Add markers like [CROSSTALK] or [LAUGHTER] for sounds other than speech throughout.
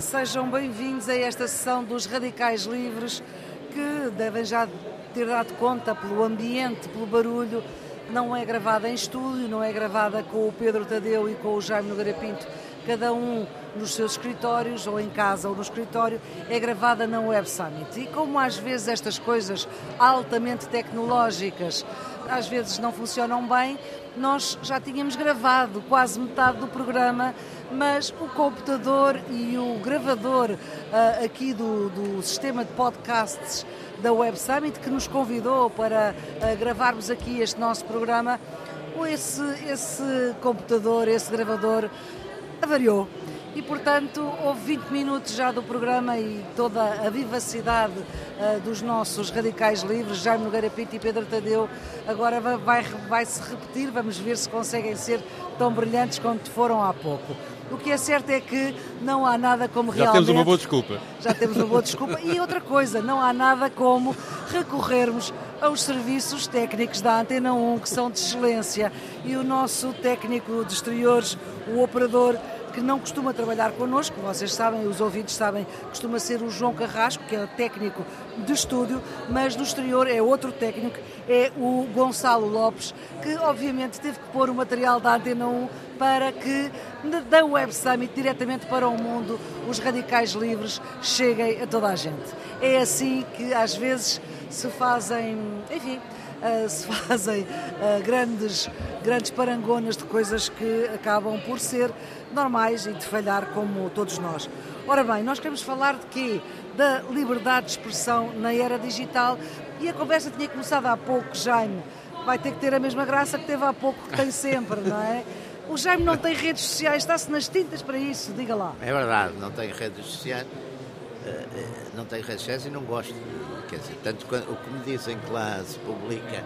Sejam bem-vindos a esta sessão dos Radicais Livres que devem já ter dado conta pelo ambiente, pelo barulho. Não é gravada em estúdio, não é gravada com o Pedro Tadeu e com o Jaime Nogueira Pinto, cada um nos seus escritórios, ou em casa ou no escritório, é gravada na Web Summit. E como às vezes estas coisas altamente tecnológicas às vezes não funcionam bem, nós já tínhamos gravado quase metade do programa, mas o computador e o gravador uh, aqui do, do sistema de podcasts da Web Summit, que nos convidou para uh, gravarmos aqui este nosso programa, esse, esse computador, esse gravador avariou e, portanto, houve 20 minutos já do programa e toda a vivacidade uh, dos nossos radicais livres, Jaime Nogueira Pinto e Pedro Tadeu, agora vai, vai se repetir, vamos ver se conseguem ser tão brilhantes quanto foram há pouco. O que é certo é que não há nada como já realmente... Já temos uma boa desculpa. Já temos uma boa desculpa. E outra coisa, não há nada como recorrermos aos serviços técnicos da Antena 1, que são de excelência. E o nosso técnico de exteriores, o operador que não costuma trabalhar connosco, vocês sabem, os ouvintes sabem, costuma ser o João Carrasco, que é técnico de estúdio, mas no exterior é outro técnico, é o Gonçalo Lopes, que obviamente teve que pôr o material da Antena 1 para que da Web Summit diretamente para o mundo os radicais livres cheguem a toda a gente. É assim que às vezes se fazem, enfim, uh, se fazem uh, grandes, grandes parangonas de coisas que acabam por ser normais e de falhar como todos nós. Ora bem, nós queremos falar de quê? Da liberdade de expressão na era digital e a conversa tinha começado há pouco, Jaime. Vai ter que ter a mesma graça que teve há pouco, que tem sempre, não é? O Jaime não tem redes sociais, está-se nas tintas para isso, diga lá. É verdade, não tem redes sociais, não tem redes sociais e não gosto. Quer dizer, tanto o que me dizem que lá se publica,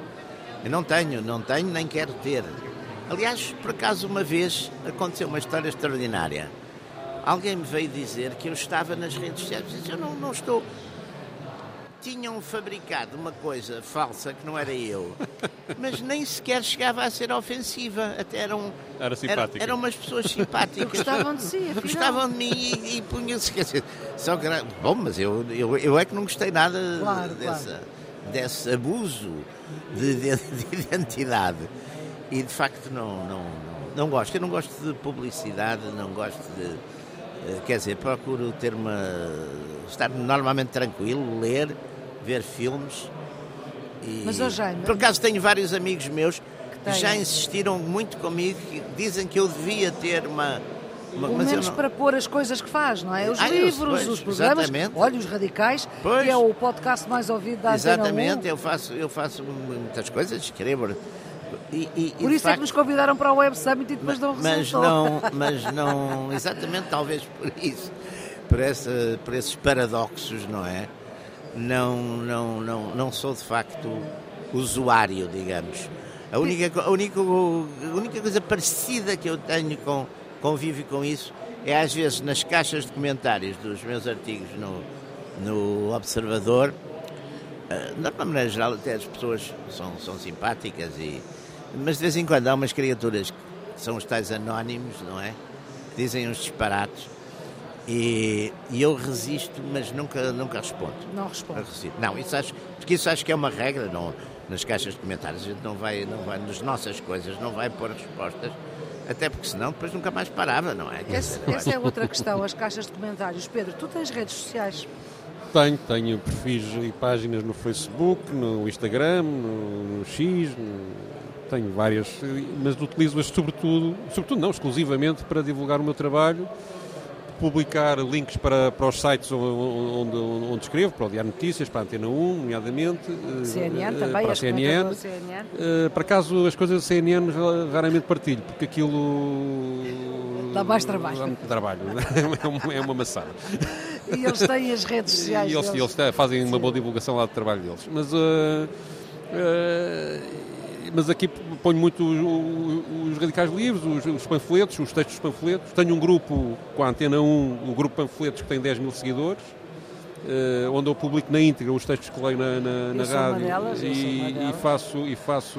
eu não tenho, não tenho nem quero ter. Aliás, por acaso, uma vez aconteceu uma história extraordinária. Alguém me veio dizer que eu estava nas redes sociais. Eu disse, eu não, não estou. Tinham fabricado uma coisa falsa que não era eu, mas nem sequer chegava a ser ofensiva. Até eram. Era. Eram, eram umas pessoas simpáticas. [LAUGHS] Gostavam de si, afinal. Gostavam de mim e, e punham-se. Só que, bom, mas eu, eu, eu é que não gostei nada claro, dessa, claro. desse abuso de, de, de identidade. E de facto não, não, não gosto. Eu não gosto de publicidade, não gosto de. Eh, quer dizer, procuro ter uma. estar normalmente tranquilo, ler, ver filmes. E, Mas hoje Jaime, Por acaso tenho vários amigos meus que, que já insistiram muito comigo, que dizem que eu devia ter uma. uma Pelo menos não... para pôr as coisas que faz, não é? Os ah, livros, pois, os programas, exatamente. olha os radicais, pois, que é o podcast mais ouvido da Exatamente, eu faço, eu faço muitas coisas, escrevo e, e, por isso facto, é que nos convidaram para o Web Summit e depois não resultou. Mas não, mas não, exatamente talvez por isso, por, essa, por esses paradoxos, não é? Não, não, não, não sou de facto usuário, digamos. A única, a única, a única coisa parecida que eu tenho com convívio com isso é às vezes nas caixas de comentários dos meus artigos no, no Observador. Eh, de uma maneira geral, até as pessoas são, são simpáticas e, mas de vez em quando há umas criaturas que são os tais anónimos, não é? Que dizem uns disparates e, e eu resisto, mas nunca, nunca respondo. Não respondo. Não, isso acho, porque isso acho que é uma regra não, nas caixas de comentários. A gente não vai, não vai, nas nossas coisas, não vai pôr respostas. Até porque senão depois nunca mais parava, não é? Essa, essa é outra questão, as caixas de comentários. Pedro, tu tens redes sociais? Tenho, tenho perfis e páginas no Facebook, no Instagram, no, no X, no tenho várias, mas utilizo-as sobretudo, sobretudo não, exclusivamente para divulgar o meu trabalho, publicar links para, para os sites onde, onde, onde escrevo, para o Diário Notícias, para a Antena 1, nomeadamente. CNN uh, também, para a CNN. CNN. Uh, por acaso as coisas da CNN raramente partilho, porque aquilo... Dá mais trabalho. Dá muito trabalho, [LAUGHS] é uma maçada. E eles têm as redes sociais E eles, eles fazem uma boa divulgação lá do trabalho deles. Mas... Uh, mas aqui ponho muito os, os radicais livres, os, os, panfletos, os textos dos panfletos. Tenho um grupo com a Antena 1, o grupo Panfletos, que tem 10 mil seguidores. Uh, onde eu publico na íntegra os textos que leio na, na, na rádio delas, e, e, faço e faço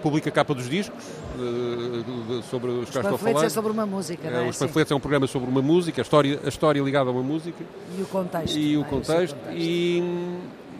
publico a capa dos discos de, de, de, sobre os, os quais estou a falar. é sobre uma música, não é? Os panfletos é um programa sobre uma música, a história, a história ligada a uma música. E o contexto. E o é? contexto. contexto. E,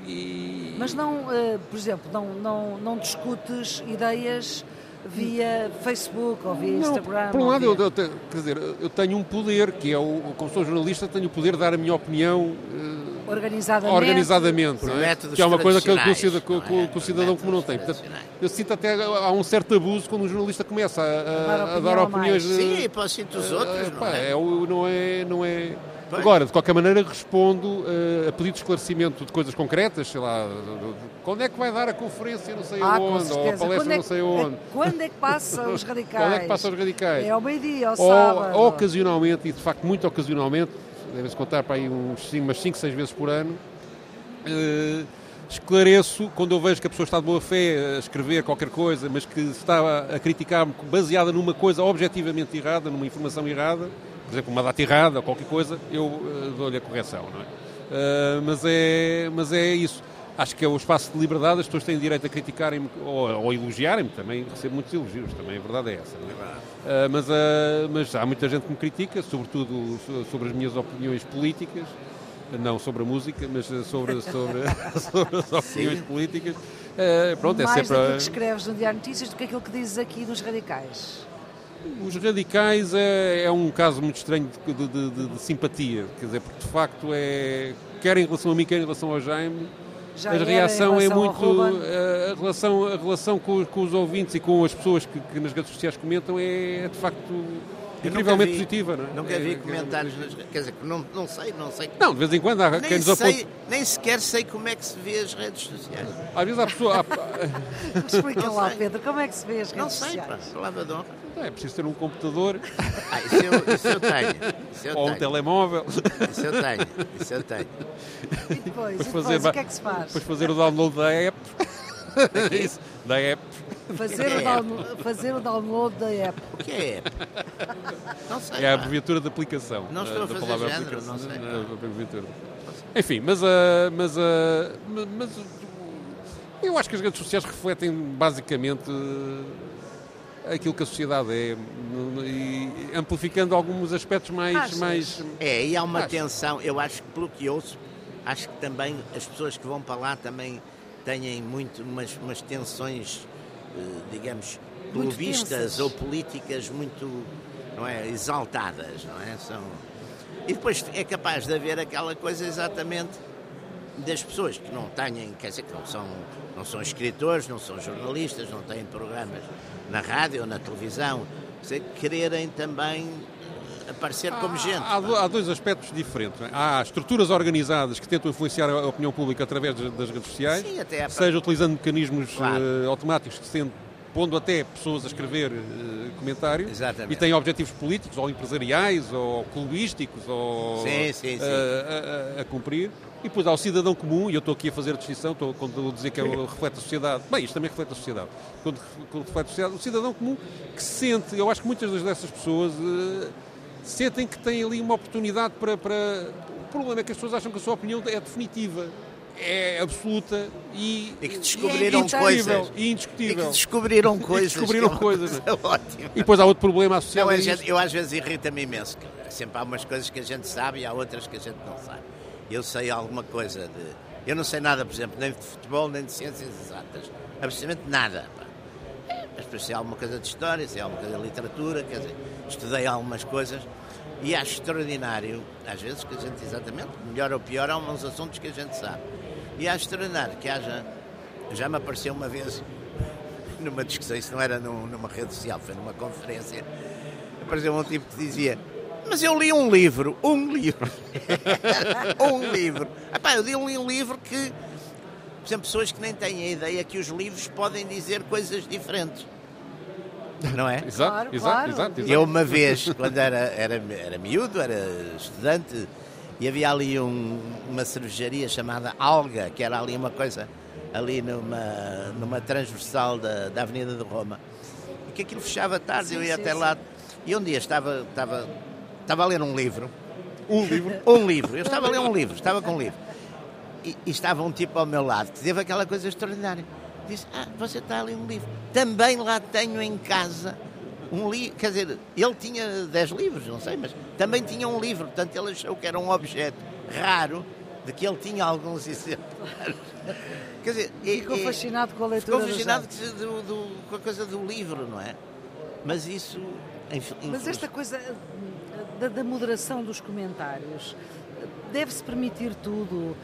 e... Mas não, uh, por exemplo, não, não, não discutes ideias via Facebook ou via não, Instagram? Por um lado, via... eu, eu, quer dizer, eu tenho um poder, que é o, como sou jornalista, tenho o poder de dar a minha opinião uh, organizadamente, organizadamente não é? que é uma coisa que, que, o, cidadão, que, que o cidadão comum não tem. Portanto, eu sinto até há um certo abuso quando um jornalista começa a, a, a dar opiniões. Sim, para os dos outros. Uh, não, é? É, não é? Não é Agora, de qualquer maneira, respondo uh, a pedido de esclarecimento de coisas concretas, sei lá, quando é que vai dar a conferência não sei ah, onde, ou a palestra é não sei onde. Quando é que passam os radicais? [LAUGHS] quando é que passam os radicais? É ao meio-dia, ao ou, sábado. Ocasionalmente, e de facto muito ocasionalmente, deve-se contar para aí uns, umas 5, 6 vezes por ano, uh, esclareço quando eu vejo que a pessoa está de boa fé a escrever qualquer coisa, mas que está a criticar-me baseada numa coisa objetivamente errada, numa informação errada, por exemplo, uma data errada ou qualquer coisa, eu uh, dou-lhe a correção, não é? Uh, mas é? Mas é isso. Acho que é o espaço de liberdade, as pessoas têm direito a criticarem-me ou, ou elogiarem-me, também recebo muitos elogios, também a verdade é essa. É? Uh, mas, mas há muita gente que me critica, sobretudo sobre as minhas opiniões políticas, não sobre a música, mas sobre, sobre, [LAUGHS] sobre as opiniões Sim. políticas. Uh, pronto, Mais é sempre. Mais que escreves no Diário Notícias do que aquilo que dizes aqui nos radicais. Os radicais é, é um caso muito estranho de, de, de, de, simpatia, quer dizer, porque de facto é, quer em relação a mim, quer em relação ao Jaime, Já a reação é muito. A, a, relação, a relação com, com, os ouvintes e com as pessoas que, que nas redes sociais comentam é, é de facto incrivelmente vi, positiva, não é? Nunca vi é, comentários, nas, quer dizer, não, não sei, não sei. Não, de vez em quando há nem quem nos aponte. Nem sequer sei como é que se vê as redes sociais. Às vezes há pessoas. Há... [LAUGHS] Explica lá, Pedro, como é que se vê as redes não sei, sociais? Não sei, palavra de honra. É preciso ter um computador. Ah, isso eu, isso eu tenho. Isso eu Ou tenho. um telemóvel. Isso eu tenho. Isso eu tenho. E depois, depois, fazer, o que é que se faz? Depois fazer o download da app. [LAUGHS] Isso, da app. Fazer, o download, fazer o download da app. O que é app? Não sei. É a abreviatura da aplicação. Não estou a da fazer palavra género, aplicação. não sei. abreviatura. Enfim, mas, uh, mas, uh, mas uh, eu acho que as redes sociais refletem basicamente aquilo que a sociedade é e amplificando alguns aspectos mais. Achas? mais É, e há uma acho. tensão, eu acho que pelo que ouço, acho que também as pessoas que vão para lá também têm muito umas, umas tensões, digamos, clubistas ou políticas muito não é, exaltadas, não é? São... E depois é capaz de haver aquela coisa exatamente das pessoas que não têm, quer dizer, que não são, não são escritores, não são jornalistas, não têm programas na rádio ou na televisão, sei, quererem também aparecer como gente. Há, há, dois aspectos diferentes. É? Há estruturas organizadas que tentam influenciar a opinião pública através das redes sociais, Sim, seja utilizando mecanismos claro. uh, automáticos que se pondo até pessoas a escrever uh, comentários Exatamente. e têm objetivos políticos ou empresariais ou clubísticos ou sim, sim, sim. Uh, a, a, a, cumprir. E depois há o cidadão comum, e eu estou aqui a fazer a distinção, estou, quando eu dizer que é, reflete a sociedade, bem, isto também reflete a sociedade, quando, quando reflete a sociedade, o cidadão comum que se sente, eu acho que muitas dessas pessoas uh, sentem que têm ali uma oportunidade para, para... O problema é que as pessoas acham que a sua opinião é definitiva é absoluta e, e que descobriram e é coisas e indiscutível. [LAUGHS] E que descobriram coisas. E descobriram que é coisas. [LAUGHS] Ótimo. E depois há outro problema associado não, a gente, Eu às vezes irrita-me imenso. Sempre há umas coisas que a gente sabe e há outras que a gente não sabe. Eu sei alguma coisa de. Eu não sei nada, por exemplo, nem de futebol, nem de ciências exatas. Absolutamente nada. É, mas depois sei alguma coisa de história, sei alguma coisa de literatura, quer dizer, estudei algumas coisas. E acho extraordinário, às vezes, que a gente, exatamente, melhor ou pior, há uns assuntos que a gente sabe. E acho extraordinário que haja. Já me apareceu uma vez [LAUGHS] numa discussão, isso não era num, numa rede social, foi numa conferência. Apareceu um tipo que dizia: Mas eu li um livro, um livro. [LAUGHS] um livro. Epá, eu li um livro que. Por exemplo, pessoas que nem têm a ideia que os livros podem dizer coisas diferentes. Não é? exato, Claro, exato, claro. exato, exato. Eu uma vez, quando era, era, era miúdo, era estudante, e havia ali um, uma cervejaria chamada Alga, que era ali uma coisa, ali numa, numa transversal da, da Avenida de Roma. E que aquilo fechava tarde, Sim, eu ia sim, até sim. lá. E um dia estava, estava, estava a ler um livro. Um livro. [LAUGHS] Um livro. Eu estava a ler um livro, estava com um livro. E, e estava um tipo ao meu lado que teve aquela coisa extraordinária. disse: Ah, você está ali um livro. Também lá tenho em casa um livro. Quer dizer, ele tinha 10 livros, não sei, mas também tinha um livro. Portanto, ele achou que era um objeto raro de que ele tinha alguns [LAUGHS] exemplares. Quer dizer, ficou e, fascinado com a leitura. Ficou fascinado do, do, com a coisa do livro, não é? Mas isso. Mas esta coisa da, da moderação dos comentários deve-se permitir tudo.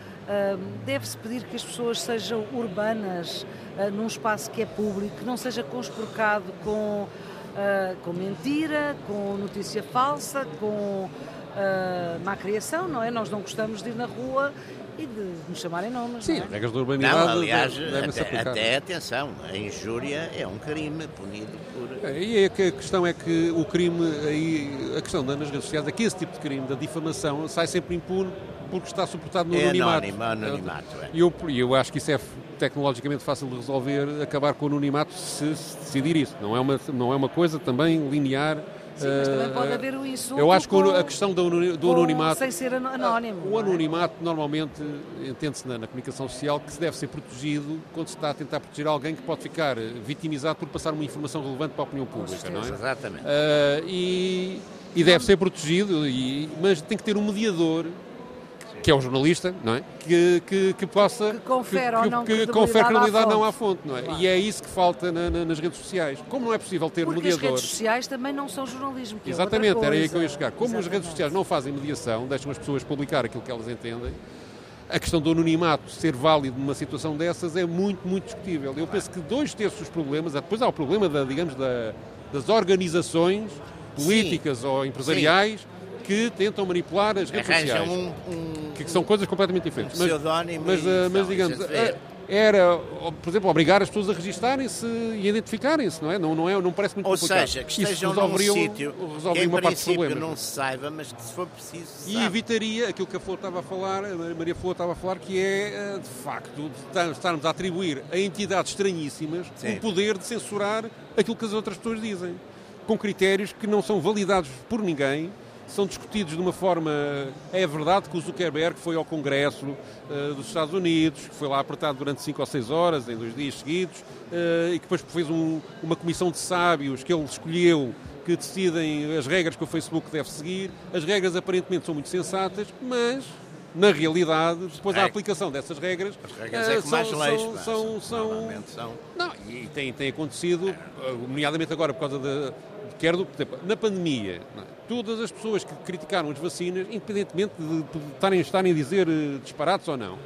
Deve-se pedir que as pessoas sejam urbanas uh, num espaço que é público, que não seja conspurcado com, uh, com mentira, com notícia falsa, com uh, má criação, não é? Nós não gostamos de ir na rua e de nos chamarem nomes. Sim, não é? regras da urbanidade. Não, aliás, até, até, atenção, a injúria é um crime punido por. É, e a questão é que o crime, aí, a questão das redes sociais é que esse tipo de crime, da difamação, sai sempre impune porque está suportado no é anonimato. Anónimo, anonimato é. E eu, eu acho que isso é tecnologicamente fácil de resolver, acabar com o anonimato se, se decidir isso. Não é, uma, não é uma coisa também linear Sim, mas também pode haver o insulto. Eu acho que com, a questão do, do anonimato. Sem ser anónimo. O é? anonimato, é? normalmente, entende-se na, na, comunicação social que se deve ser protegido quando se está a tentar proteger alguém que pode ficar vitimizado por passar uma informação relevante para a opinião pública, não é? Exatamente. Uh, e, e deve ser protegido, e, mas tem que ter um mediador que é o jornalista, não é? Que, que, que possa. Que confere que, ou não que, confere credibilidade não à fonte, não é? Claro. E é isso que falta na, na, nas redes sociais. Como não é possível ter Porque mediador. As redes sociais também não são jornalismo. É Exatamente, era aí que eu ia chegar. Como Exatamente. as redes sociais não fazem mediação, deixam as pessoas publicar aquilo que elas entendem. A questão do anonimato ser válido numa situação dessas é muito, muito discutível. Eu penso que dois terços dos problemas, depois há o problema da, digamos, da, das organizações políticas Sim. ou empresariais. Sim que tentam manipular as redes Arranjam sociais. Um, um, que são coisas completamente diferentes. Um mas, mas, mas digamos, era, por exemplo, obrigar as pessoas a registarem-se e identificarem-se, não é? Não, não, é, não parece muito Ou complicado. seja, que estejam num sítio que em princípio não se saiba, mas que se for preciso se E sabe. evitaria aquilo que a Flor estava a falar, a Maria Flor estava a falar, que é, eh, de facto, estarmos a atribuir a entidades estranhíssimas Sim. o poder de censurar aquilo que as outras pessoas dizem, com critérios que não são validados por ninguém, são discutidos de uma forma. É verdade que o Zuckerberg foi ao Congresso uh, dos Estados Unidos, que foi lá apertado durante 5 ou 6 horas, em dois dias seguidos, uh, e que depois fez um, uma comissão de sábios que ele escolheu que decidem as regras que o Facebook deve seguir. As regras aparentemente são muito sensatas, mas na realidade, depois da aplicação dessas regras. As regras é que mais leis, são, são, são, são, Não, e tem, tem acontecido, nomeadamente agora por causa da. Quer do, na pandemia, todas as pessoas que criticaram as vacinas, independentemente de, estarem, estarem a dizer uh, disparates ou não,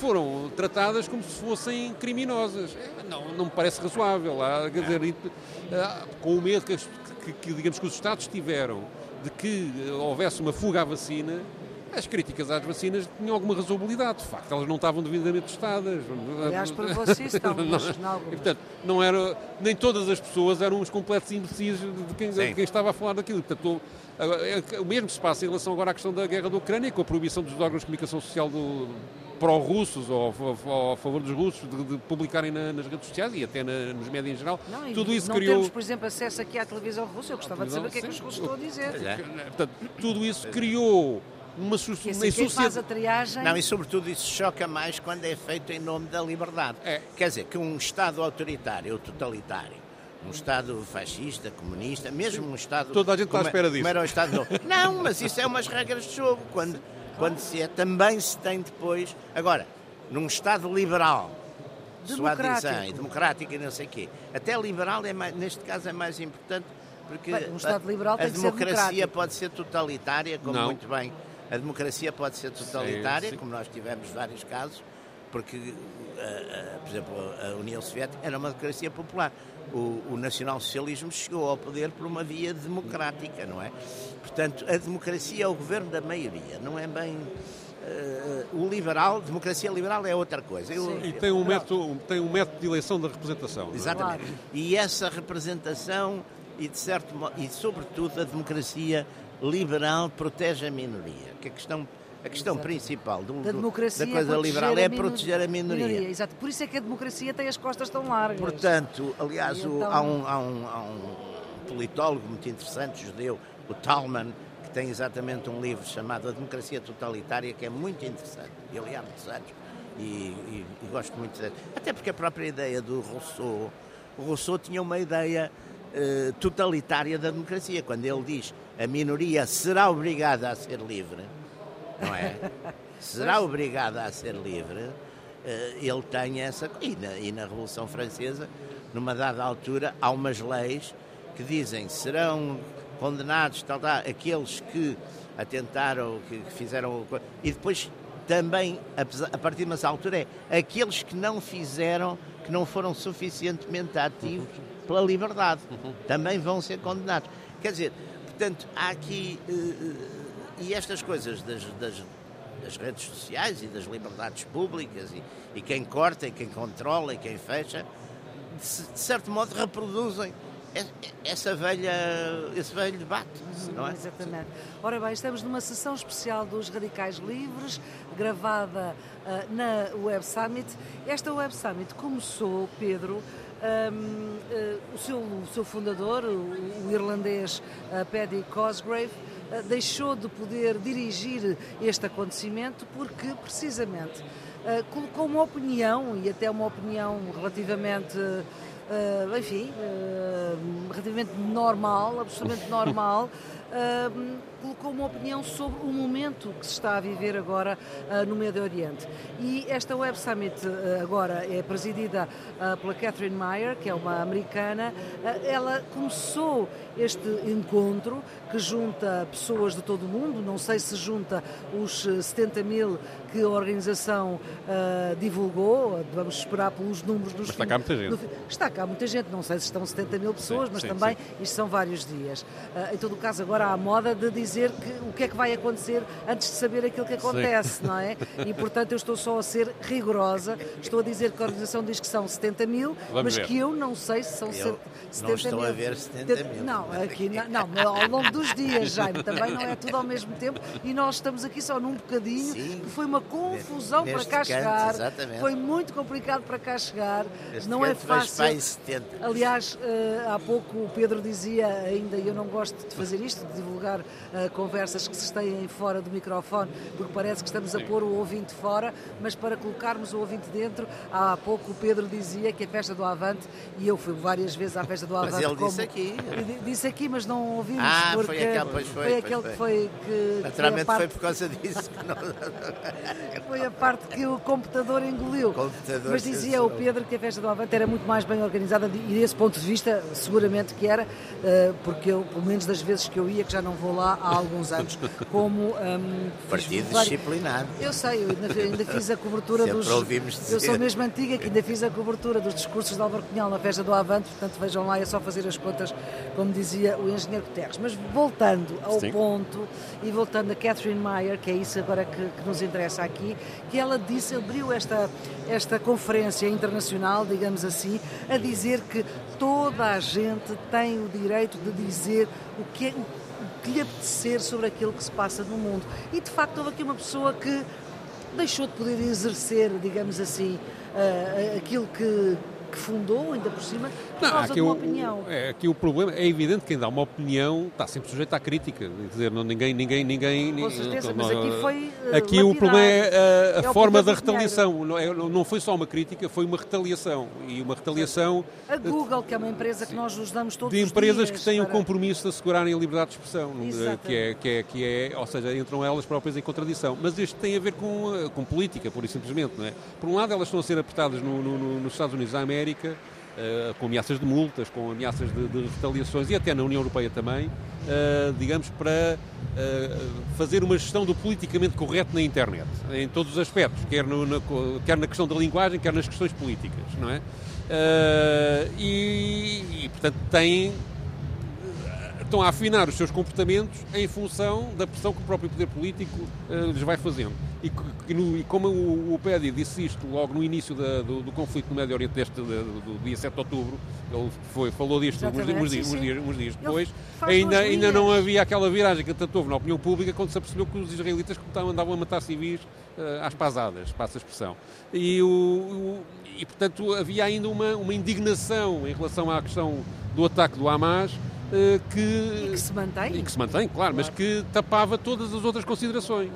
foram tratadas como se fossem criminosas. É, não, não me parece razoável. Há, quer dizer, uh, com o medo que, que, que, digamos, que os Estados tiveram de que houvesse uma fuga à vacina, as críticas às vacinas tinham alguma razoabilidade. De facto, elas não estavam devidamente testadas. Aliás, para [LAUGHS] vocês estão, não, e, portanto, não era, nem todas as pessoas eram os completos imbecis de quem, de quem estava a falar daquilo. Portanto, o mesmo se passa em relação agora à questão da guerra da Ucrânia, com a proibição dos órgãos de comunicação social do, pró-russos ou, ou, a favor dos russos de, de publicarem na, nas redes sociais e até na, nos médias em geral. Não, tudo isso não criou... temos, por exemplo, acesso aqui à televisão russa. Eu gostava de saber o que é que os russos estão a dizer. É. Portanto, tudo isso criou uma, assim, uma faz a triagem... Não, e sobretudo isso choca mais quando é feito em nome da liberdade. É. Quer dizer, que um Estado autoritário ou totalitário um Estado fascista, comunista, mesmo um Estado. Toda a gente está à espera disso. Como era o Estado [LAUGHS] Não, mas isso é umas regras de jogo. Quando, quando se é, também se tem depois. Agora, num Estado liberal, democrático, democrático e não sei o quê. Até liberal, é mais, neste caso, é mais importante porque bem, um Estado liberal a, a democracia ser pode ser totalitária, como não. muito bem. A democracia pode ser totalitária, sim, sim. como nós tivemos vários casos, porque, uh, uh, por exemplo, a União Soviética era uma democracia popular o, o nacionalsocialismo chegou ao poder por uma via democrática, não é? Portanto, a democracia é o governo da maioria, não é bem. Uh, o liberal, democracia liberal é outra coisa. Eu, e tem um, método, tem um método de eleição da representação. É? Exatamente. Claro. E essa representação e, de certo e, sobretudo, a democracia liberal protege a minoria, que a questão a questão Exato. principal do, da, democracia da coisa é liberal é proteger a minoria. minoria. Exato, por isso é que a democracia tem as costas tão largas. Portanto, aliás, então... o, há, um, há, um, há um politólogo muito interessante, judeu, o Talman, que tem exatamente um livro chamado A Democracia Totalitária, que é muito interessante. Ele há muitos anos e, e, e gosto muito dele. Até porque a própria ideia do Rousseau, o Rousseau tinha uma ideia eh, totalitária da democracia, quando ele diz a minoria será obrigada a ser livre, não é? será obrigada a ser livre, eh, ele tem essa. E na, e na Revolução Francesa, numa dada altura, há umas leis que dizem serão condenados tal, tal, aqueles que atentaram, que, fizeram. E depois também, a partir de uma altura, é aqueles que não fizeram, que não foram suficientemente ativos pela liberdade, uhum. também vão ser condenados. Quer dizer, portanto, há aqui. Uh, e estas coisas das, das, das, redes sociais e das liberdades públicas, e, e, quem corta, e quem controla, e quem fecha, de, de certo modo reproduzem essa velha, esse velho debate, não é? Exatamente. Ora bem, estamos numa sessão especial dos Radicais Livres, gravada uh, na Web Summit. Esta Web Summit começou, Pedro, um, uh, o, seu, o seu fundador, o, o irlandês uh, Paddy Cosgrave, deixou de poder dirigir este acontecimento porque, precisamente, colocou uma opinião, e até uma opinião relativamente. Uh, enfim, uh, relativamente normal, absolutamente normal, uh, [LAUGHS] colocou uma opinião sobre o momento que se está a viver agora uh, no Médio Oriente. E esta Web Summit uh, agora é presidida uh, pela Catherine Meyer, que é uma americana. ela começou este encontro que junta pessoas de todo o mundo, não sei se junta os 70 mil que a organização divulgou, vamos esperar pelos números dos... Mas está cá muita gente. está cá muita gente, não sei se estão 70 mil pessoas, sim, mas sim, também sim. isto são vários dias. em todo o caso, agora há a moda de dizer dizer que, o que é que vai acontecer antes de saber aquilo que acontece, Sim. não é? [LAUGHS] E portanto eu estou só a ser rigorosa, estou a dizer que a organização diz que são 70 mil, Vamos mas ver. que eu não sei se são eu 70 não estou mil. a ver 70 mil. Não, aqui não, não, ao [LAUGHS] longo dos dias, Jaime, também não é tudo ao mesmo tempo e nós estamos aqui só num bocadinho, Sim. que foi uma confusão para cá canto, chegar, exatamente. foi muito complicado para cá chegar, este não é fácil. Aliás, uh, há pouco o Pedro dizia ainda, e eu não gosto de fazer isto, de divulgar uh, conversas que se têm fora do microfone, porque parece que estamos a pôr o ouvinte fora, mas para colocarmos o ouvinte dentro, há pouco o Pedro dizia que a festa do Avante, e eu fui várias vezes à festa do Avante. Mas ele como, disse aqui. Disse aqui, mas não ouvimos. Ah, porque foi aquele, pois foi, foi aquele que foi. Que, Naturalmente parte, foi por causa disso que não. [LAUGHS] foi a parte que o computador engoliu. Computador mas dizia o Pedro que a festa do Avante era muito mais bem organizada e desse ponto de vista, seguramente que era, eh, porque eu, pelo menos das vezes que eu ia, que já não vou lá há alguns anos, como. Um, Partido disciplinado. Eu sei, eu ainda, ainda fiz a cobertura Sempre dos. Ouvimos dizer. Eu sou mesmo antiga que ainda fiz a cobertura dos discursos de Álvaro Cunhal na festa do Avante, portanto vejam lá, é só fazer as contas, como dizia o engenheiro Guterres. Mas voltando ao Sim. ponto e voltando a Catherine Meyer, que é isso agora que, que nos interessa aqui, que ela disse, abriu esta, esta conferência internacional, digamos assim, a dizer que toda a gente tem o direito de dizer o que é que lhe apetecer sobre aquilo que se passa no mundo. E de facto houve aqui uma pessoa que deixou de poder exercer, digamos assim, uh, aquilo que, que fundou, ainda por cima, por não, causa de uma o, opinião. É, aqui o problema é evidente que quem dá uma opinião está sempre sujeito à crítica. Quer dizer, não, ninguém, ninguém, ninguém. Com certeza, não, mas aqui foi. Uh, aqui o problema é a, a é forma da retaliação. Não, é, não foi só uma crítica, foi uma retaliação. E uma retaliação. A Google, que é uma empresa que nós nos damos todos De empresas que têm para... o compromisso de assegurarem a liberdade de expressão. Que é, que, é, que é, ou seja, entram elas próprias em contradição. Mas isto tem a ver com, eh, com política, pura e simplesmente. Não é? Por um lado, elas estão a ser apertadas no, no, nos Estados Unidos da América uh, com ameaças de multas, com ameaças de, de, retaliações e até na União Europeia também, uh, digamos, para uh, fazer uma gestão do politicamente correto na internet, em todos os aspectos, quer, no, na, quer na questão da linguagem, quer nas questões políticas, não é? E, e, portanto, têm estão a afinar os seus comportamentos em função da pressão que o próprio poder político uh, lhes vai fazendo. E, e, e como o, o Pédia disse isto logo no início da, do, do, conflito no Médio Oriente deste, do, do, dia 7 de outubro, ele foi, falou disto uns, uns, dias, uns, dias, uns dias depois, ainda, ainda não havia aquela viragem que tanto houve na opinião pública quando se apercebeu que os israelitas andavam a matar civis uh, às pasadas, passa a expressão. E, o, o, e portanto havia ainda uma, uma indignação em relação à questão do ataque do Hamas, que, e que se mantém. E que se mantém, claro, claro, mas que tapava todas as outras considerações.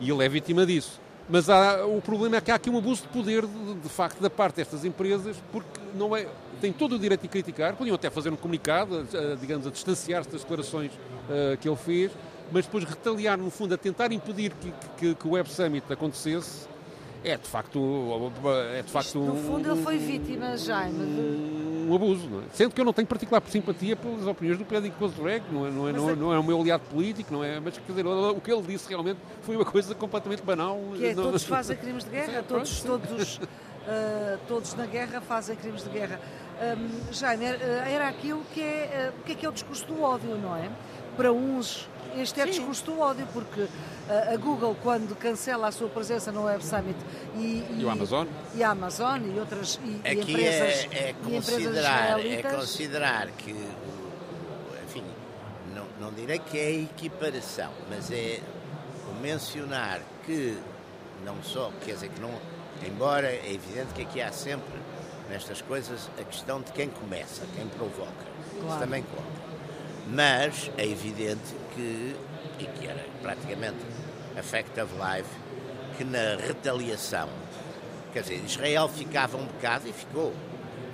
E ele é vítima disso. Mas há, o problema é que há aqui um abuso de poder, de, de facto, da parte destas empresas, porque não é, têm todo o direito de criticar, podiam até fazer um comunicado, a, digamos, a distanciar-se das declarações uh, que ele fez, mas depois retaliar, no fundo, a tentar impedir que, que, que o Web Summit acontecesse, é de facto, é de facto no fundo, um, ele foi vítima, Jaime. Um, um abuso, não é? Sendo que eu não tenho particular simpatia pelas opiniões do Pedro Cosreg, não é, não, é, não, é, não é o meu aliado político, não é? Mas quer dizer, o que ele disse realmente foi uma coisa completamente banal. Que é, todos fazem crimes de guerra, [LAUGHS] todos, todos, uh, todos na guerra fazem crimes de guerra. Um, Jaime, era aquilo que é, uh, que é que é o discurso do ódio, não é? Para uns este é Sim. discurso do ódio, porque a Google, quando cancela a sua presença no Web Summit e, e, e o Amazon e a Amazon e outras e, e empresas, é, é considerar, é considerar que, enfim, não, não direi que é equiparação, mas é mencionar que não só, quer dizer que não, embora é evidente que aqui há sempre nestas coisas a questão de quem começa, quem provoca, claro. isso também conta. Mas é evidente que, e que era praticamente a fact of life, que na retaliação, quer dizer, Israel ficava um bocado, e ficou,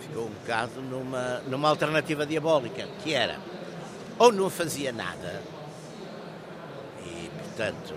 ficou um bocado numa, numa alternativa diabólica, que era, ou não fazia nada, e portanto,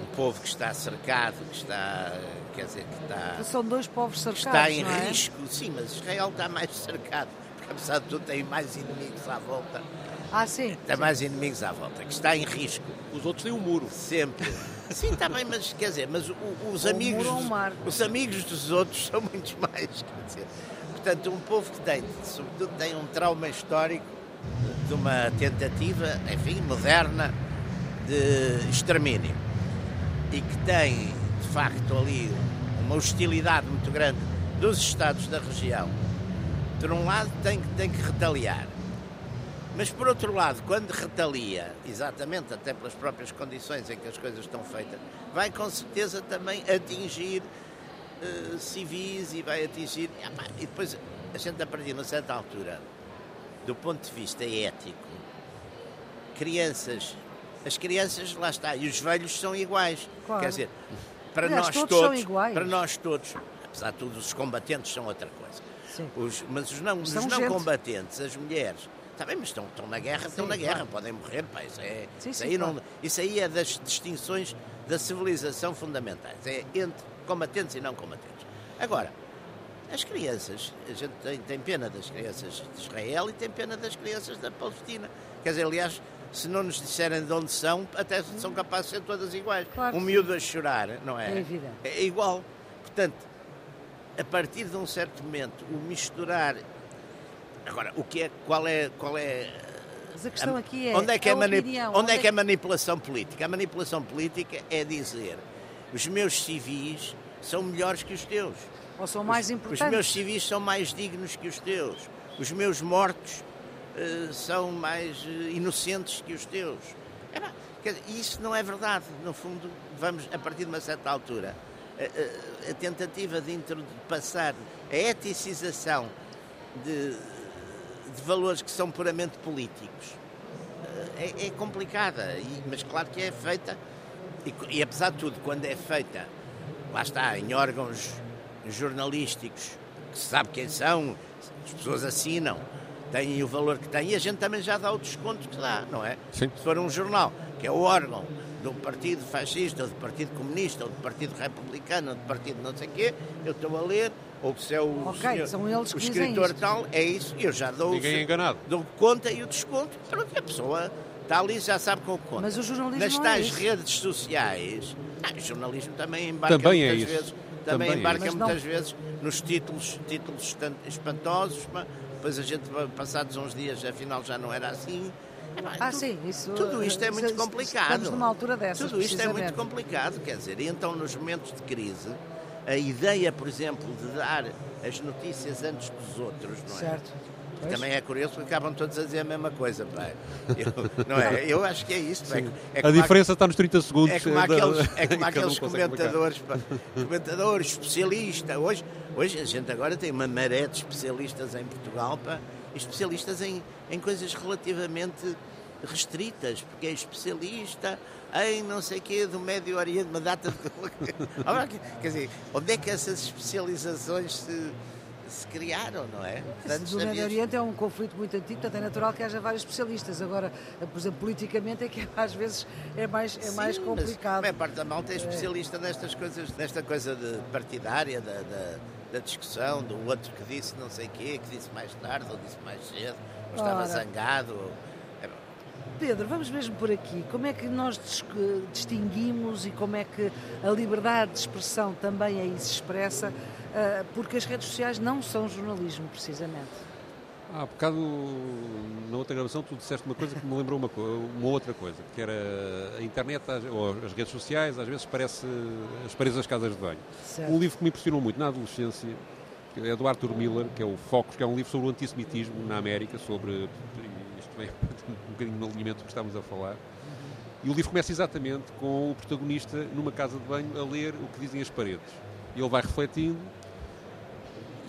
um povo que está cercado, que está, quer dizer, que está... São dois povos cercados, Está em é? risco, sim, mas Israel está mais cercado apesar de tudo, tem mais inimigos à volta. Ah, sim. Tem mais inimigos à volta, que está em risco. Os outros têm um muro. Sempre. [LAUGHS] Sim, está bem, mas quer dizer, mas o, os amigos. Dos, os amigos dos outros [LAUGHS] são muitos mais. Quer dizer, portanto, um povo que tem, sobretudo, tem um trauma histórico de uma tentativa, enfim, moderna de extermínio. E que tem, de facto, ali uma hostilidade muito grande dos Estados da região por um lado tem, tem que retaliar. Mas por outro lado, quando retalia, exatamente até pelas próprias condições em que as coisas estão feitas, vai com certeza também atingir uh, civis e vai atingir. E depois a gente a partir de uma certa altura, do ponto de vista ético, crianças, as crianças lá está, e os velhos são iguais. Claro. Quer dizer, para Aliás, nós todos, todos para nós todos, apesar de tudo, os combatentes são outra coisa. Os, mas os não, os não combatentes, as mulheres, está bem, mas estão, estão na guerra, Sim, estão na guerra, claro. podem morrer, pá, isso, é, Sim, isso, aí claro. não, isso aí é das distinções da civilização fundamentais, é entre combatentes e não combatentes. Agora, as crianças, a gente tem, tem pena das crianças de Israel e tem pena das crianças da Palestina. Quer dizer, aliás, se não nos disserem de onde são, até são capazes de ser todas iguais. Claro um miúdo a chorar, não é? É. É igual. Portanto, a partir de um certo momento, o misturar. Agora, o que é, qual é, qual é mas a questão a, aqui é. Onde é que é, manip, onde, onde é que é manipulação política? A manipulação política é dizer os meus civis são melhores que os teus. Ou são mais os, importantes. Os meus civis são mais dignos que os teus. Os meus mortos uh, são mais uh, inocentes que os teus. É, dizer, isso não é verdade. No fundo, vamos, a partir de uma certa altura, a, a, tentativa de, de passar a eticização de, de, valores que são puramente políticos eh, é, é complicada, e, mas claro que é feita, e, e, apesar de tudo, quando é feita, lá está, em órgãos jornalísticos, que se sabe quem são, as pessoas assinam, têm o valor que têm, e a gente também já dá o desconto que dá, não é? Sim. Se for um jornal, que é o órgão do Partido Fascista, ou do Partido Comunista, ou do Partido Republicano, ou do Partido não sei o quê, eu estou a ler, ou se é o, okay, senhor, o escritor tal, é isso, eu já dou, Ninguém é enganado. dou conta e o desconto, pronto, a pessoa está ali já sabe com o conta. Mas o jornalismo Nas é tais é redes sociais, ah, o jornalismo também embarca também é muitas é vezes, também, também embarca é muitas não... vezes nos títulos, títulos espantosos, mas depois a gente, passados uns dias, afinal já não era assim, ah, tudo, sim, isso. Tudo isto é muito complicado. Estamos numa altura dessas. Tudo isto é muito complicado, quer dizer, e então nos momentos de crise, a ideia, por exemplo, de dar as notícias antes dos outros, não é? Certo. Também é curioso porque acabam todos a dizer a mesma coisa, pai. Eu, [LAUGHS] não é? Eu acho que é isso. É, é a diferença está nos 30 segundos. É como aqueles, é como [LAUGHS] aqueles comentadores, pá, comentadores, especialistas. Hoje, hoje a gente agora tem uma maré de especialistas em Portugal, pá, especialistas em, em coisas relativamente restritas, porque é especialista em não sei quê do Médio Oriente, uma data de... [LAUGHS] Quer dizer, onde é que essas especializações se, se criaram, não é? Portanto, do Médio Oriente é um conflito muito antigo, portanto é natural que haja vários especialistas. Agora, por exemplo, politicamente é que [LAUGHS] às vezes é mais, é Sim, mais complicado. Mas a parte da malta é especialista nestas coisas, nesta coisa de partidária, da, da, da, discussão, do outro que disse não sei o quê, que disse mais tarde ou disse mais cedo, ou estava Ora. zangado. Pedro, vamos mesmo por aqui. Como é que nós distinguimos e como é que a liberdade de expressão também aí se expressa? Ah, porque as redes sociais não são jornalismo, precisamente. Há bocado, na outra gravação, tu disseste uma coisa que me lembrou uma, uma outra coisa, que era a internet ou as redes sociais, às vezes parece as paredes das casas de banho. Certo. Um livro que me impressionou muito na adolescência é do Arthur Miller, que é o Focus, que é um livro sobre o antissemitismo na América, sobre também [LAUGHS] um bocadinho no alinhamento que estávamos a falar. E o livro começa exatamente com o protagonista numa casa de banho a ler o que dizem as paredes. E ele vai refletindo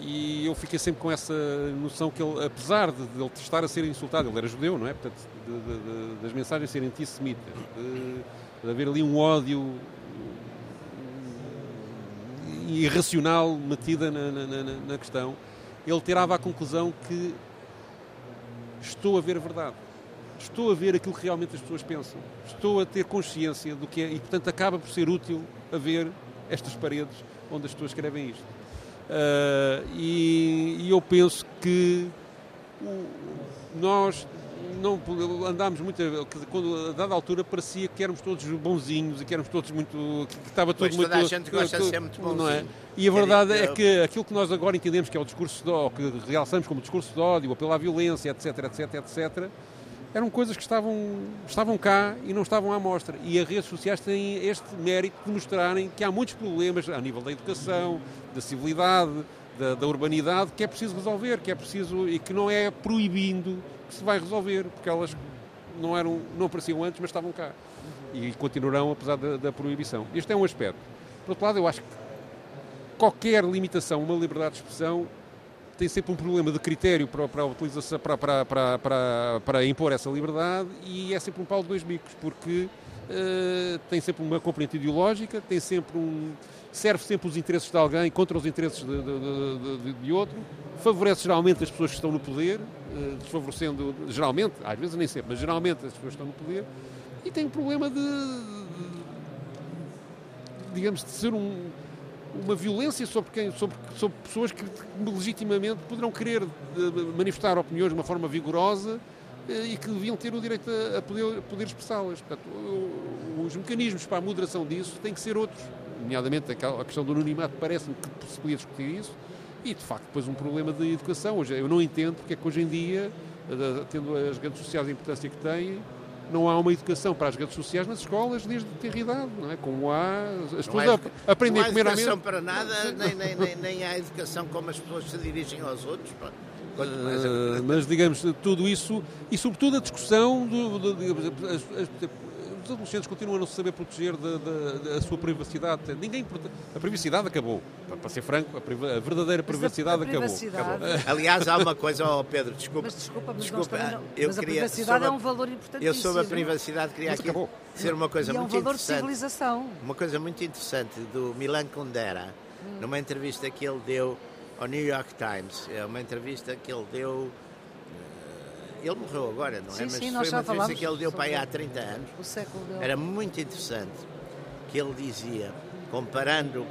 e eu fiquei sempre com essa noção que ele, apesar de, de ele estar a ser insultado, ele era judeu, não é? Portanto, de, de, das mensagens serem antissemitas, de, haver ali um ódio irracional metida na, na, na, questão, ele tirava a conclusão que estou a ver a verdade. Estou a ver aquilo que realmente as pessoas pensam. Estou a ter consciência do que é e, portanto, acaba por ser útil a ver estas paredes onde as pessoas escrevem isto. Uh, e, e, eu penso que o, nós não andámos muito. Quando, a dada altura parecia que éramos todos bonzinhos e que éramos todos muito. que estava tudo pois muito. Toda a gente gosta de ser muito bonzinho. Não é? E a verdade é que aquilo que nós agora entendemos que é o discurso de que realçamos como discurso de ódio, apelo à violência, etc, etc, etc, eram coisas que estavam, estavam cá e não estavam à mostra. E as redes sociais têm este mérito de mostrarem que há muitos problemas a nível da educação, da civilidade, da, da, urbanidade, que é preciso resolver, que é preciso e que não é proibindo que se vai resolver, porque elas não, eram, não apareciam antes, mas estavam cá. E continuarão apesar da, da proibição. Este é um aspecto. Por outro lado, eu acho que qualquer limitação uma liberdade de expressão tem sempre um problema de critério para, para para, para, para, para, para impor essa liberdade e é sempre um pau de dois bicos, porque uh, tem sempre uma componente ideológica, tem sempre um, serve sempre os interesses de alguém contra os interesses de, de, de, de outro, favorece geralmente as pessoas que estão no poder, uh, desfavorecendo, geralmente, às vezes nem sempre, mas geralmente as pessoas que estão no poder, e tem o problema de, digamos, de ser um, uma violência sobre, quem, sobre, sobre pessoas que legitimamente poderão querer eh, manifestar opiniões de uma forma vigorosa eh, e que deviam ter o direito a, poder, a poder expressá-las. Os mecanismos para a moderação disso têm que ser outros, nomeadamente a questão do anonimato parece-me que se podia discutir isso, e de facto depois um problema de educação. Eu não entendo porque é que hoje em dia, eh, tendo as redes sociais a importância que têm, não há uma educação para as redes sociais nas escolas desde ter idade, não é? Como há. As pessoas há, aprendem a comer à. Não há educação para nada, nem, nem, nem, nem há educação como as pessoas se dirigem aos outros. Uh, mas digamos, tudo isso e sobretudo a discussão do, do, do, os adolescentes continuam a não saber proteger da, da, da sua privacidade. Ninguém, a privacidade acabou. Para, ser franco, a, priva, a verdadeira privacidade, a privacidade acabou. acabou. [LAUGHS] Aliás, há uma coisa, oh Pedro, desculpa. Mas desculpa, mas, desculpa, não, eu mas queria, a privacidade é um valor importante. Eu sobre a privacidade queria aqui acabou. ser uma coisa e muito é um valor interessante. De civilização. Uma coisa muito interessante do Milan Kundera, hum. numa entrevista que ele deu ao New York Times. É uma entrevista que ele deu ele morreu agora, não é? Sim, Mas sim, foi uma entrevista que ele deu para aí há 30 anos. O século dele. Era muito interessante que ele dizia, comparando,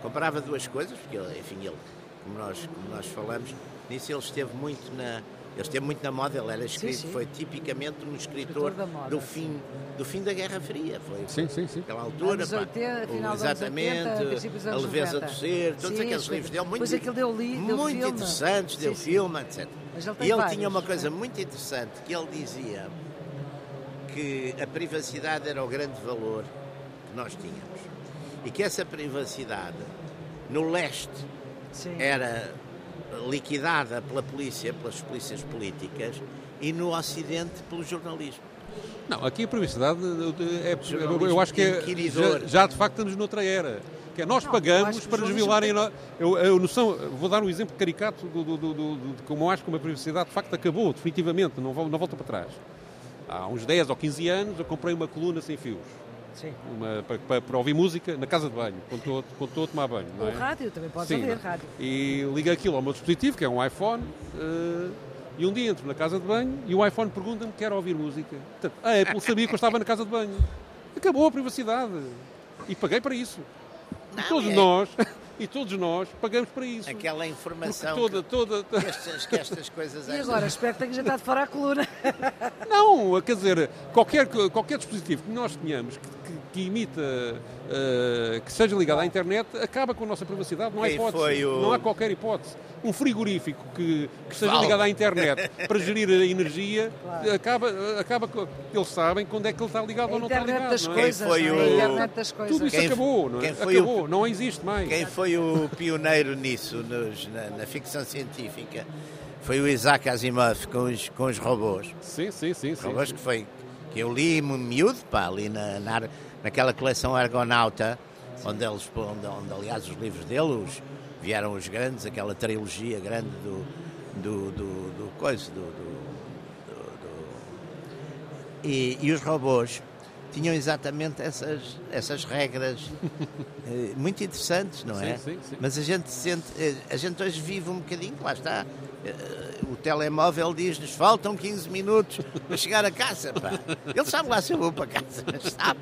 comparava duas coisas, porque ele, enfim, ele, como nós, como nós falamos, nisso ele esteve muito na. Ele esteve muito na moda, ele era escrito, sim, sim. foi tipicamente um escritor, escritor do, fim, do fim da Guerra Fria. Foi, sim, sim, sim. Aquela altura, pá, 80, o, exatamente, 80, a leveza 90. do ser, todos sim, aqueles livros dele, muito, deu, deu muito filme. interessantes, deu filme, etc. Ele e ele vários, tinha uma coisa muito interessante que ele dizia que a privacidade era o grande valor que nós tínhamos e que essa privacidade no leste Sim. era liquidada pela polícia, pelas polícias políticas e no ocidente pelo jornalismo. Não, aqui a privacidade é, eu acho que é, já, já de facto estamos noutra era que é nós não, pagamos para nos violarem. Eu, eu, noção, vou dar um exemplo caricato do, do, do, do, de como eu acho que uma privacidade de facto acabou, definitivamente, não, não volta para trás. há uns 10 ou 15 anos, eu comprei uma coluna sem fios. Uma, para, para, ouvir música na casa de banho, quando estou, quando estou a tomar banho. Não O é? rádio, também podes Sim. ouvir rádio. E liga aquilo ao meu dispositivo, que é um iPhone, eh, e um dia entro na casa de banho e o iPhone pergunta-me quer ouvir música. Portanto, a Apple sabia que eu estava na casa de banho. Acabou a privacidade. E paguei para isso. E Não, todos é- nós, [LAUGHS] e todos nós pagamos para isso. Aquela Porque informação toda, toda, que, estas, que estas coisas E agora, espero que tenhas deitado fora a coluna. Não, quer dizer, qualquer, qualquer dispositivo que nós tenhamos que, que, que imita, eh, que seja ligado à internet, acaba com a nossa privacidade. Não há hipótese. o- Não há qualquer hipótese. Um frigorífico que, que esteja Vale. ligado à internet [LAUGHS] para gerir a energia, Claro. acaba, acaba com. Eles sabem quando é que ele está ligado A ou não está ligado. das não é? coisas, foi é? o- A internet das coisas. Tudo isso Quem- acabou, não é? foi o- acabou, não existe mais. Quem foi o pioneiro nisso nos- na, na ficção científica foi o Isaac Asimov com os, com os robôs. Sim, sim, sim. sim, robôs sim. que foi que eu li miúdo, pá, ali na, na- naquela coleção Argonauta, onde eles, onde, onde aliás os livros dele os, vieram os grandes, aquela trilogia grande do do, do, do coisa, do, do- do- do- E, e os robôs tinham exatamente essas, essas regras [LAUGHS] eh, muito interessantes, não é? Sim, sim, sim. Mas a gente sente, eh, a gente hoje vive um bocadinho, lá está. eh, O telemóvel diz-nos faltam 15 minutos para chegar a casa. Pá. Ele sabe lá se eu vou para casa, mas sabe.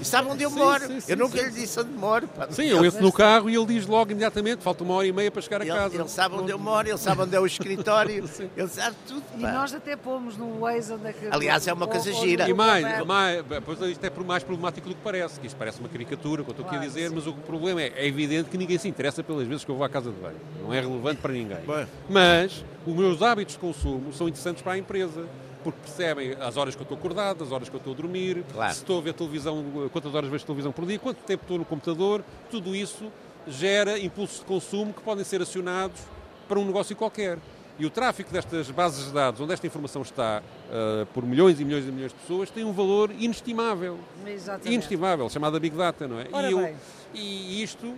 E sabe onde eu Sim, moro. sim, sim, eu nunca sim, lhe disse onde moro. Pá. Sim, eu entro no carro e ele diz logo imediatamente, falta uma hora e meia para chegar a Ele, casa. ele sabe onde eu moro, ele sabe onde é o [LAUGHS] escritório, Sim. ele sabe tudo. E pá. nós até pomos no Waze onde é que... Aliás, é uma coisa gira. E Google mais, mais, pois isto é por mais problemático do que parece, que isto parece uma caricatura, que eu estou aqui a dizer, sim. mas o problema é, é evidente que ninguém se interessa pelas vezes que eu vou à casa de banho. Não é relevante para ninguém. Bem. Mas os meus hábitos de consumo são interessantes para a empresa. Porque percebem as horas que eu estou acordado, as horas que eu estou a dormir, Claro. se estou a ver televisão, quantas horas vejo televisão por dia, quanto tempo estou no computador, tudo isso gera impulsos de consumo que podem ser acionados para um negócio qualquer. E o tráfico destas bases de dados, onde esta informação está ah, por milhões e milhões e milhões de pessoas, tem um valor inestimável. Exatamente. Inestimável, chamada Big Data, não é? E, eu- e isto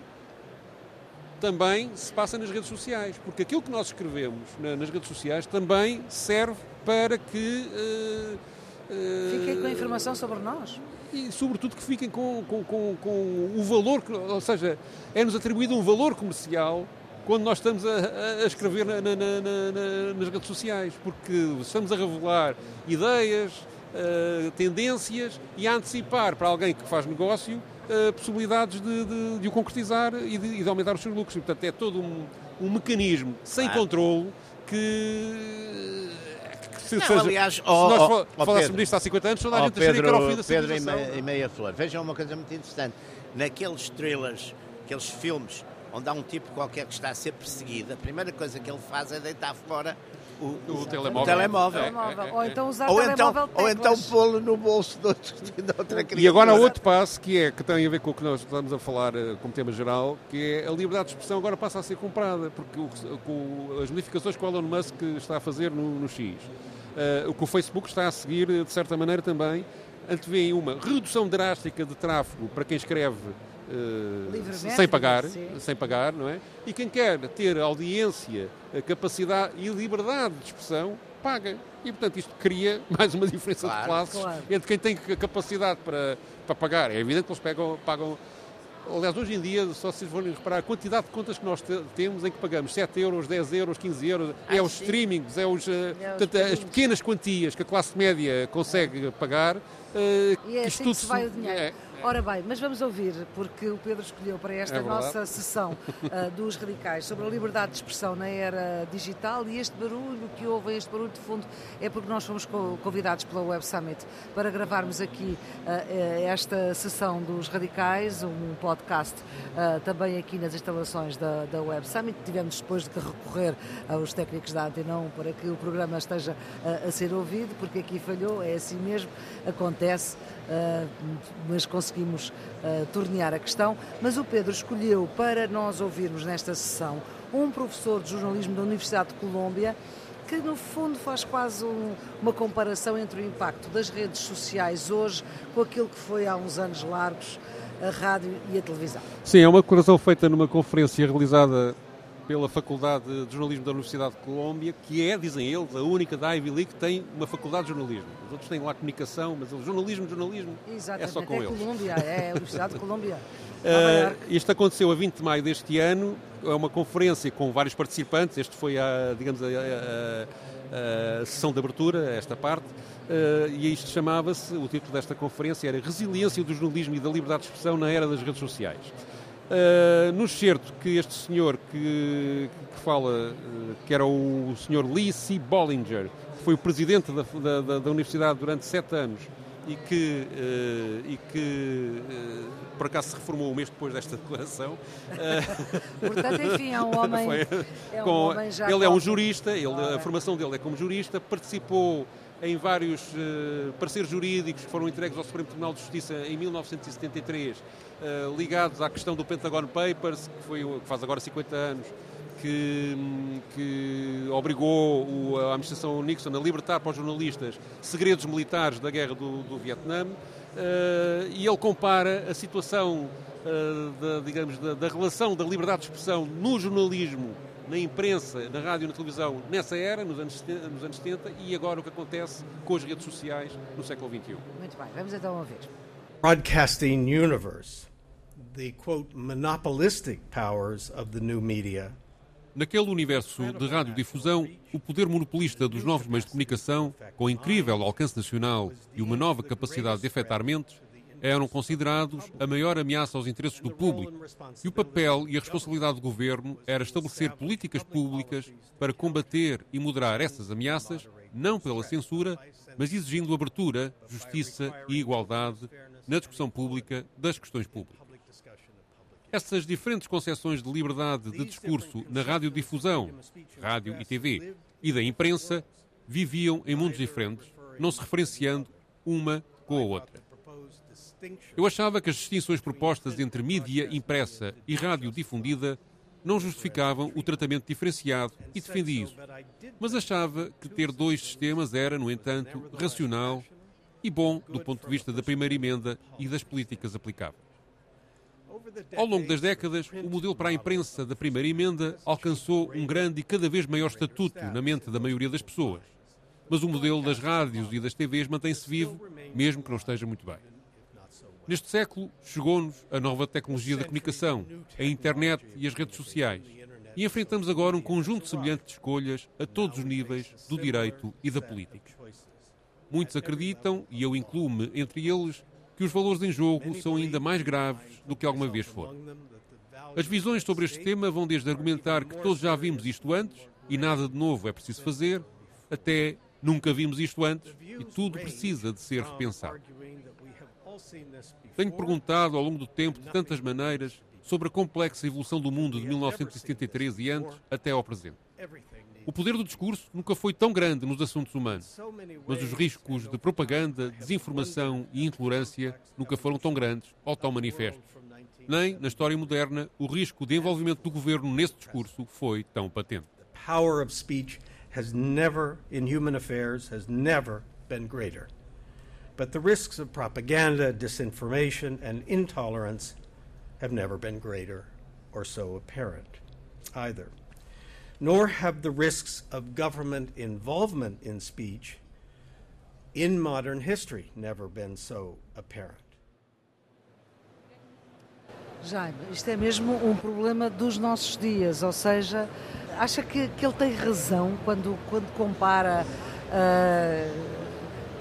também se passa nas redes sociais, porque aquilo que nós escrevemos na- nas redes sociais também serve para que. eh, eh, Fiquem com a informação sobre nós. e sobretudo que fiquem com, com, com, com o valor, que- ou seja, é-nos atribuído um valor comercial quando nós estamos a, a- escrever na- na- na- na- nas redes sociais, porque estamos a revelar ideias, eh, tendências e a antecipar para alguém que faz negócio eh, possibilidades de, de- de o concretizar e de, e de aumentar os seus lucros. E, portanto, é todo um, um mecanismo sem Claro. controle que, se, Não, seja, aliás, se ó, nós ó, falássemos Pedro. disto há 50 anos, toda a Ó, gente acharia que era o fim da Pedro e, meia, e meia flor. Vejam uma coisa muito interessante. Naqueles thrillers, aqueles filmes onde há um tipo qualquer que está a ser perseguido, a primeira coisa que ele faz é deitar fora o, O telemóvel. o telemóvel. É, Telemóvel. é, é. Ou então usar Ou telemóvel então, de ou então pô-lo no bolso de, outro, de outra criatura. E agora há outro passo que é que tem a ver com o que nós estamos a falar eh, como tema geral, que é a liberdade de expressão agora passa a ser comprada, porque o com as modificações que o Elon Musk está a fazer no, no X, eh, o que o Facebook está a seguir, eh, de certa maneira também, antevêem uma redução drástica de tráfego para quem escreve sem pagar, sem pagar, não é? E quem quer ter audiência, a capacidade e liberdade de expressão, paga. E, portanto, isto cria [LAUGHS] mais uma diferença Claro, de classes claro. entre quem tem a capacidade para, para pagar. É evidente que eles pegam, pagam. Aliás, hoje em dia, só se forem reparar, a quantidade de contas que nós te- temos em que pagamos 7 euros, 10 euros, 15 euros, é Ah, os sim. streamings, é os, eh, É os portanto, as pequeninos. pequenas quantias que a classe média consegue pagar. eh, E é assim que se vai o dinheiro. é- Ora bem, mas vamos ouvir, porque o Pedro escolheu para esta É nossa sessão [LAUGHS] ah, dos radicais sobre a liberdade de expressão na era digital e este barulho que ouvem, este barulho de fundo, é porque nós fomos co- convidados pela Web Summit para gravarmos aqui eh, esta sessão dos radicais, um podcast ah, também aqui nas instalações da, da Web Summit. Tivemos depois de recorrer aos técnicos da Antenão para que o programa esteja a ser ouvido, porque aqui falhou, é assim mesmo, acontece. Uh, mas conseguimos uh, tornear a questão. Mas o Pedro escolheu para nós ouvirmos nesta sessão um professor de jornalismo da Universidade de Colômbia que no fundo faz quase um- uma comparação entre o impacto das redes sociais hoje com aquilo que foi há uns anos largos a rádio e a televisão. Sim, é uma declaração feita numa conferência realizada pela Faculdade de Jornalismo da Universidade de Colômbia, que é, dizem eles, a única da Ivy League que tem uma faculdade de jornalismo. Os outros têm lá comunicação, mas o jornalismo, jornalismo Exatamente, é só com é eles. Colômbia, é a Universidade de Colômbia. [LAUGHS] Uh, isto aconteceu a 20 de maio deste ano, é uma conferência com vários participantes, este foi a, digamos, a, a, a sessão de abertura, esta parte, uh, e isto chamava-se, o título desta conferência era Resiliência do jornalismo e da liberdade de expressão na era das redes sociais. Uh, no excerto que este senhor que, que fala, que era o senhor Lee C. Bollinger, que foi o presidente da, da, da Universidade durante sete anos, e que, uh, e que uh, por acaso se reformou um mês depois desta [LAUGHS] declaração. Portanto, enfim, é um [LAUGHS] homem, Foi, é um com, homem já Ele é um jurista, ele, a formação dele é como jurista, participou em vários uh, pareceres jurídicos que foram entregues ao Supremo Tribunal de Justiça em 1973, ligados à questão do Pentagon Papers, que, foi, que faz agora 50 anos, que, que obrigou a administração Nixon a libertar para os jornalistas segredos militares da guerra do, do Vietnã. Uh, e ele compara a situação, uh, da, digamos, da, da, relação da liberdade de expressão no jornalismo, na imprensa, na rádio e na televisão, nessa era, nos anos, nos anos 70, e agora o que acontece com as redes sociais no século XXI. Muito bem, vamos então ouvir. Broadcasting universe, the quote monopolistic powers of the new media Naquele universo de radiodifusão, o poder monopolista dos novos meios de comunicação, com incrível alcance nacional e uma nova capacidade de afetar mentes, eram considerados a maior ameaça aos interesses do público. E o papel e a responsabilidade do governo era estabelecer políticas públicas para combater e moderar essas ameaças, não pela censura, mas exigindo abertura, justiça e igualdade na discussão pública das questões públicas. Essas diferentes concepções de liberdade de discurso na radiodifusão, rádio e TV, e da imprensa, viviam em mundos diferentes, não se referenciando uma com a outra. Eu achava que as distinções propostas entre mídia impressa e rádio difundida não justificavam o tratamento diferenciado e defendi isso. Mas achava que ter dois sistemas era, no entanto, racional e bom do ponto de vista da primeira emenda e das políticas aplicáveis. Ao longo das décadas, o modelo para a imprensa da primeira emenda alcançou um grande e cada vez maior estatuto na mente da maioria das pessoas. Mas o modelo das rádios e das TVs mantém-se vivo, mesmo que não esteja muito bem. Neste século, chegou-nos a nova tecnologia da comunicação, a internet e as redes sociais. E enfrentamos agora um conjunto semelhante de escolhas a todos os níveis do direito e da política. Muitos acreditam, e eu incluo-me entre eles, que os valores em jogo são ainda mais graves do que alguma vez foram. As visões sobre este tema vão desde argumentar que todos já vimos isto antes e nada de novo é preciso fazer, até nunca vimos isto antes e tudo precisa de ser repensado. Tenho perguntado ao longo do tempo de tantas maneiras sobre a complexa evolução do mundo de 1973 e antes até ao presente. O poder do discurso nunca foi tão grande nos assuntos humanos, mas os riscos de propaganda, desinformação e intolerância nunca foram tão grandes ou tão manifestos. Nem, na história moderna, o risco de envolvimento do governo nesse discurso foi tão patente. Power of speech has never, in human affairs, has never been greater. But the risks of propaganda, disinformation, and intolerance have never been greater or so apparent either nor have the risks of government involvement in speech in modern history never been so apparent. Jaime, isto é mesmo um problema dos nossos dias, ou seja, acha que, que ele tem razão quando, quando compara uh,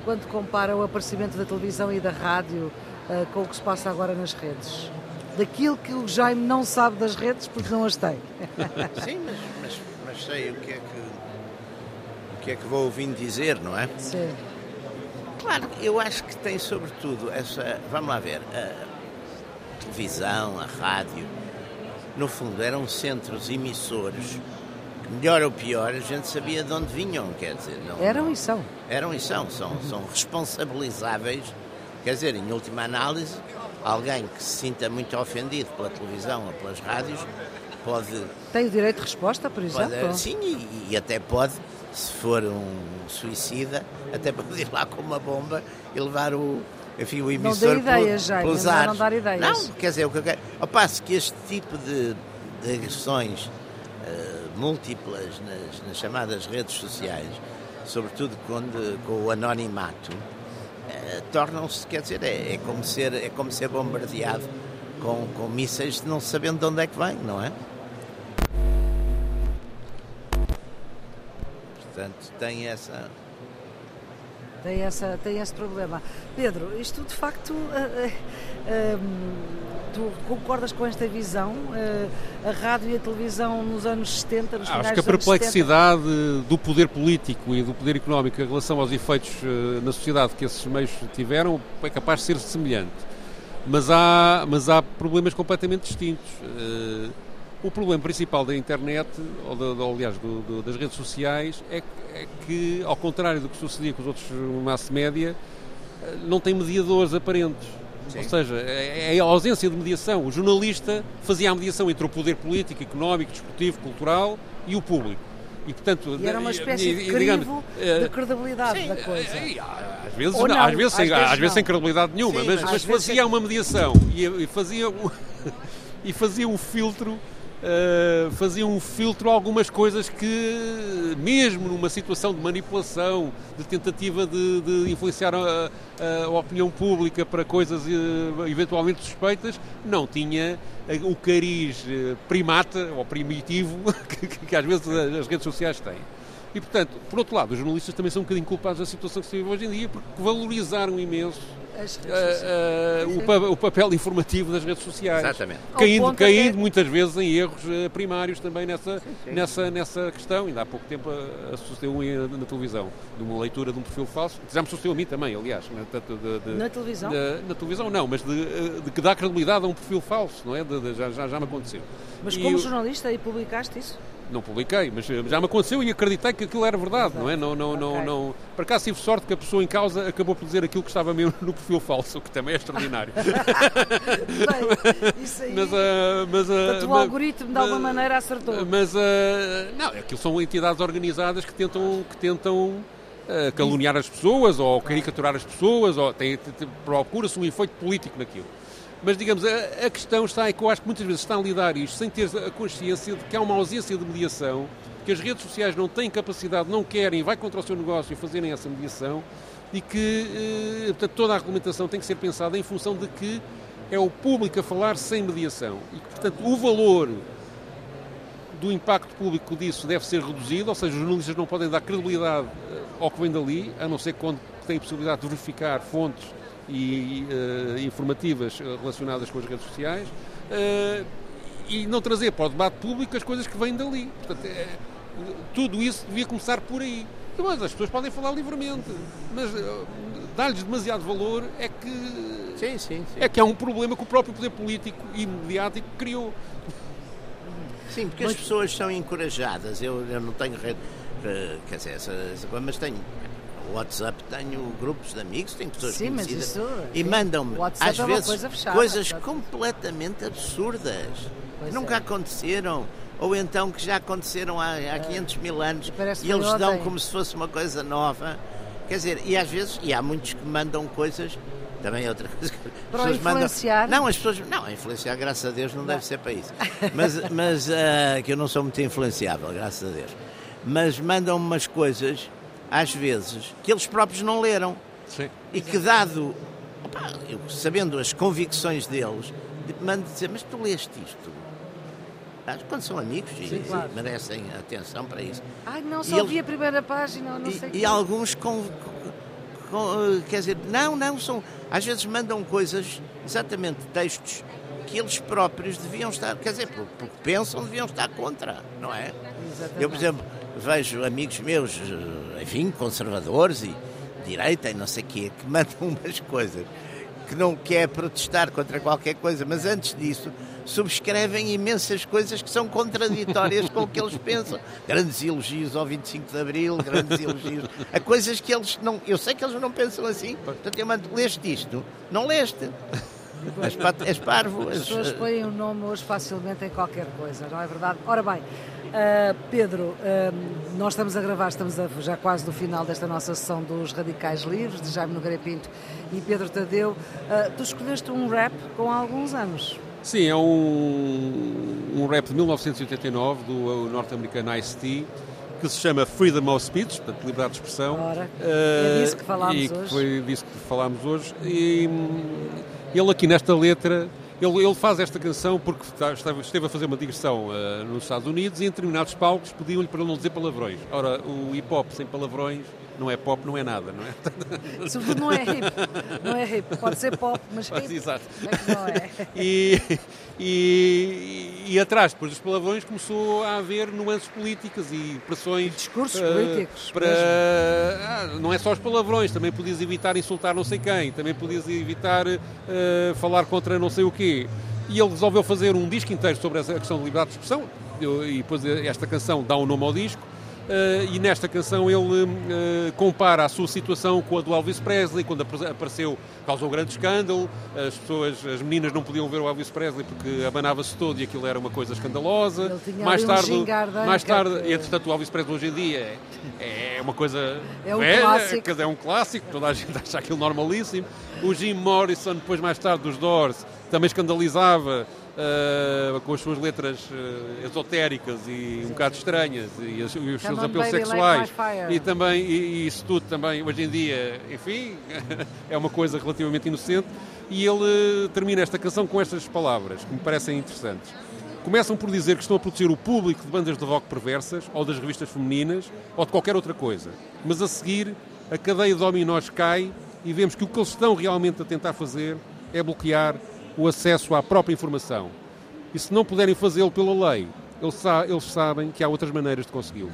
quando compara o aparecimento da televisão e da rádio uh, com o que se passa agora nas redes? Daquilo que o Jaime não sabe das redes porque não as tem. Sim, mas, mas sei o que é que o que é que vou ouvindo dizer, não é? Sim. Claro, eu acho que tem sobretudo essa, vamos lá ver, a televisão, a rádio, no fundo eram centros emissores melhor ou pior, a gente sabia de onde vinham, quer dizer. Não, eram e são. Eram e são, são, são responsabilizáveis, quer dizer, em última análise, alguém que se sinta muito ofendido pela televisão ou pelas rádios pode. Tem o direito de resposta, por exemplo? Pode, sim, e, e, até pode, se for um suicida, até [LAUGHS] pode ir lá com uma bomba e levar o. Enfim, o emissor não dê ideias, já, pelos Não dar ideias. Não, quer dizer, o que eu quero. Ao passo que este tipo de, de agressões uh, múltiplas nas, nas, chamadas redes sociais, sobretudo quando, com o anonimato, uh, tornam-se, quer dizer, é, é, como ser, é como ser bombardeado com, com mísseis não sabendo de onde é que vem, não é? Portanto, tem essa, tem, essa, tem esse problema. Pedro, isto de facto. Uh, uh, tu concordas com esta visão? Uh, a rádio e a televisão nos anos 70, nos Acho que a perplexidade 70... do poder político e do poder económico em relação aos efeitos na sociedade que esses meios tiveram é capaz de ser semelhante. Mas há, mas há problemas completamente distintos. O problema principal da internet, ou, de, ou aliás do, do, das redes sociais, é, é, que, ao contrário do que sucedia com os outros mass média, não tem mediadores aparentes. Sim. Ou seja, é, é a ausência de mediação. O jornalista fazia a mediação entre o poder político, económico, desportivo, cultural e o público. E, portanto, e era uma espécie de crivo digamos, de eh, credibilidade sim, da coisa. Eh, às vezes, não, às vezes, às sem, vezes, às vezes sem credibilidade nenhuma, sim, mas, mas fazia uma mediação e, e fazia, [LAUGHS] e fazia um filtro uh, faziam um filtro a algumas coisas que, mesmo numa situação de manipulação, de tentativa de, de influenciar a, a, opinião pública para coisas uh, eventualmente suspeitas, não tinha o cariz eh, primata ou primitivo [LAUGHS] que, que, que às vezes as redes sociais têm. E, portanto, por outro lado, os jornalistas também são um bocadinho culpados da situação que se vive hoje em dia, porque valorizaram imenso uh, uh, o, o, papel informativo das redes sociais. Exatamente. Caindo, caindo muitas vezes em erros uh, primários também nessa, sim, sim. Nessa, nessa questão. Ainda há pouco tempo sucedeu um na televisão, de uma leitura de um perfil falso. Já me sucedeu a mim também, aliás. Né, de, de, na televisão? De, na televisão não, mas de, de, que dá credibilidade a um perfil falso, não é? já, já, já me aconteceu. Mas como e jornalista, aí publicaste isso? Não publiquei, mas eh, já me aconteceu e acreditei que aquilo era verdade, não é? Não, não, okay. não, não. Por acaso tive sorte que a pessoa em causa acabou por dizer aquilo que estava mesmo no perfil falso, o que também é extraordinário. Bem, isso aí. Mas, uh, mas, uh, Portanto, o algoritmo de alguma maneira acertou. Mas, uh, não, aquilo são entidades organizadas que tentam. Que tentam caluniar as pessoas ou caricaturar as pessoas, ou procura-se um efeito político naquilo. Mas, digamos, a, a, questão está é que eu acho que muitas vezes está a lidar isto sem ter a consciência de que há uma ausência de mediação, que as redes sociais não têm capacidade, não querem, vai contra o seu negócio e fazerem essa mediação e que, eh, portanto, toda a regulamentação tem que ser pensada em função de que é o público a falar sem mediação. E portanto, o valor do impacto público disso deve ser reduzido, ou seja, os jornalistas não podem dar credibilidade eh, ao que vem dali, a não ser quando têm a possibilidade de verificar fontes e uh, informativas relacionadas com as redes sociais uh, e não trazer para o debate público as coisas que vêm dali. Portanto, é, tudo isso devia começar por aí. Mas as pessoas podem falar livremente, mas uh, dar-lhes demasiado valor é que sim, sim, sim. é que é um problema que o próprio poder político e mediático criou. Sim, porque mas... as pessoas são encorajadas. Eu, eu não tenho rede, quer dizer, mas tenho WhatsApp tenho grupos de amigos, tenho pessoas Sim, conhecidas isso, e mandam-me às é vezes coisa fechada, coisas completamente absurdas que nunca é. aconteceram ou então que já aconteceram há, há 500 mil anos e eles dão como se fosse uma coisa nova. Quer dizer, e às vezes, e há muitos que mandam coisas também é outra [LAUGHS] coisa que as para pessoas influenciar. mandam. Não, as pessoas. Não, influenciar, graças a Deus, não, não. deve ser para isso. [LAUGHS] Mas, mas uh, que eu não sou muito influenciável, graças a Deus. Mas mandam umas coisas às vezes, que eles próprios não leram. Sim. E que, dado, opa, eu, sabendo as convicções deles, mando dizer: Mas tu leste isto? Quando são amigos Sim, e, claro. merecem atenção para isso. Ai, não, só vi a primeira página, não e, sei. E, alguns com, com, Quer dizer, não, não, são. Às vezes mandam coisas, exatamente textos, que eles próprios deviam estar. Quer dizer, porque pensam, deviam estar contra, não é? Exatamente. Eu, por exemplo vejo amigos meus, enfim, conservadores e direita e não sei o quê, que [LAUGHS] mandam umas coisas que não quer protestar contra qualquer coisa, mas antes disso subscrevem imensas coisas que são contraditórias com o que eles pensam. Grandes elogios ao 25 de Abril, grandes elogios a coisas que eles não. Eu sei que eles não pensam assim, portanto eu mando, leste isto? Não leste? És parvo. As pessoas põem o nome hoje facilmente em qualquer coisa, não é verdade? Ora bem, Uh, Pedro, uh, nós estamos a gravar, estamos a, já quase no final desta nossa sessão dos Radicais Livres, de Jaime Nogueira Pinto e Pedro Tadeu. Uh, tu escolheste um rap com alguns anos. Sim, é um, um rap de 1989 do norte-americano Ice-T que se chama Freedom of Speech, portanto, liberdade de expressão. Ora, é disso que falámos e hoje. Foi disso que falámos hoje. E hum, ele aqui nesta letra, ele, ele faz esta canção porque esteve, a fazer uma digressão uh, nos Estados Unidos e em determinados palcos pediam-lhe para não dizer palavrões. Ora, o hip-hop sem palavrões não é pop, não é nada, não é? [LAUGHS] Sobretudo não é hip. Não é hip. Pode ser pop, mas hip Exato. é que não é. E, e, e atrás, depois dos palavrões, começou a haver nuances políticas e pressões. Discursos eh, políticos, Para, ah, não é só os palavrões, também podias evitar insultar não sei quem, também podias evitar eh, falar contra não sei o quê. E ele resolveu fazer um disco inteiro sobre essa questão de liberdade de expressão, e depois esta canção dá um nome ao disco. Uh, e nesta canção ele uh, compara a sua situação com a do Elvis Presley, quando apare- apareceu, causou um grande escândalo, as pessoas, as meninas não podiam ver o Elvis Presley porque abanava-se todo e aquilo era uma coisa escandalosa. Mais um tarde, gingardanca mais tarde, que- entretanto o Elvis Presley hoje em dia é, é uma coisa É um velha, clássico. é um clássico, toda a gente [LAUGHS] acha aquilo normalíssimo. O Jim Morrison, depois mais tarde dos Doors, também escandalizava uh, com as suas letras uh, esotéricas e um bocado estranhas e, os- e os seus apelos sexuais. e também e, e isso tudo também hoje em dia enfim [LAUGHS] é uma coisa relativamente inocente. E ele uh, termina esta canção com estas palavras que me parecem interessantes. Começam por dizer que estão a proteger o público de bandas de rock perversas ou das revistas femininas ou de qualquer outra coisa. Mas a seguir a cadeia de dominós cai e vemos que o que eles estão realmente a tentar fazer é bloquear o acesso à própria informação. E se não puderem fazê-lo pela lei, eles, sa- eles sabem que há outras maneiras de consegui-lo.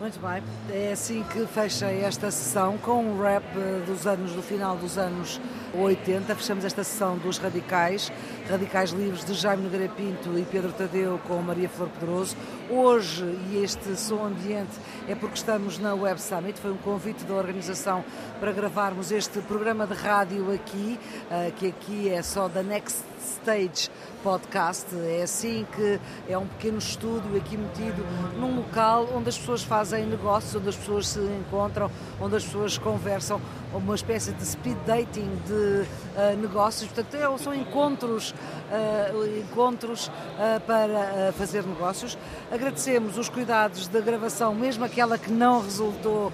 Muito bem, é assim que fecha esta sessão com um rap eh, dos anos, do final dos anos 80. Fechamos esta sessão dos Radicais, Radicais Livres de Jaime Nogueira Pinto e Pedro Tadeu com Maria Flor Pedroso. Hoje, e este som ambiente é porque estamos na Web Summit, foi um convite da organização para gravarmos este programa de rádio aqui, eh, que aqui é só da Next Stage Podcast. É assim que é um pequeno estúdio aqui metido num local onde as pessoas fazem negócios, onde as pessoas se encontram, onde as pessoas conversam, uma espécie de speed dating de ah, negócios. Portanto, é- são encontros, ah, encontros ah, para fazer negócios. Agradecemos os cuidados da gravação, mesmo aquela que não resultou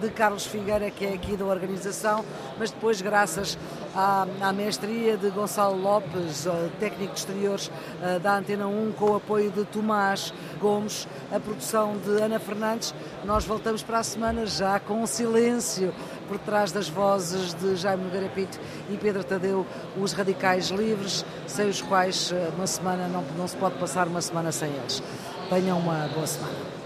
de Carlos Figueira, que é aqui da organização, mas depois, graças à, à mestria de Gonçalo Lopes, técnico de exteriores ah, da Antena 1, com o apoio de Tomás Gomes, a produção de Ana Fernandes. Nós voltamos para a semana já com um silêncio por trás das vozes de Jaime Nogueira Pinto e Pedro Tadeu, os radicais livres, sem os quais ah, uma semana não, não se pode passar uma semana sem eles. Tenham uma boa semana.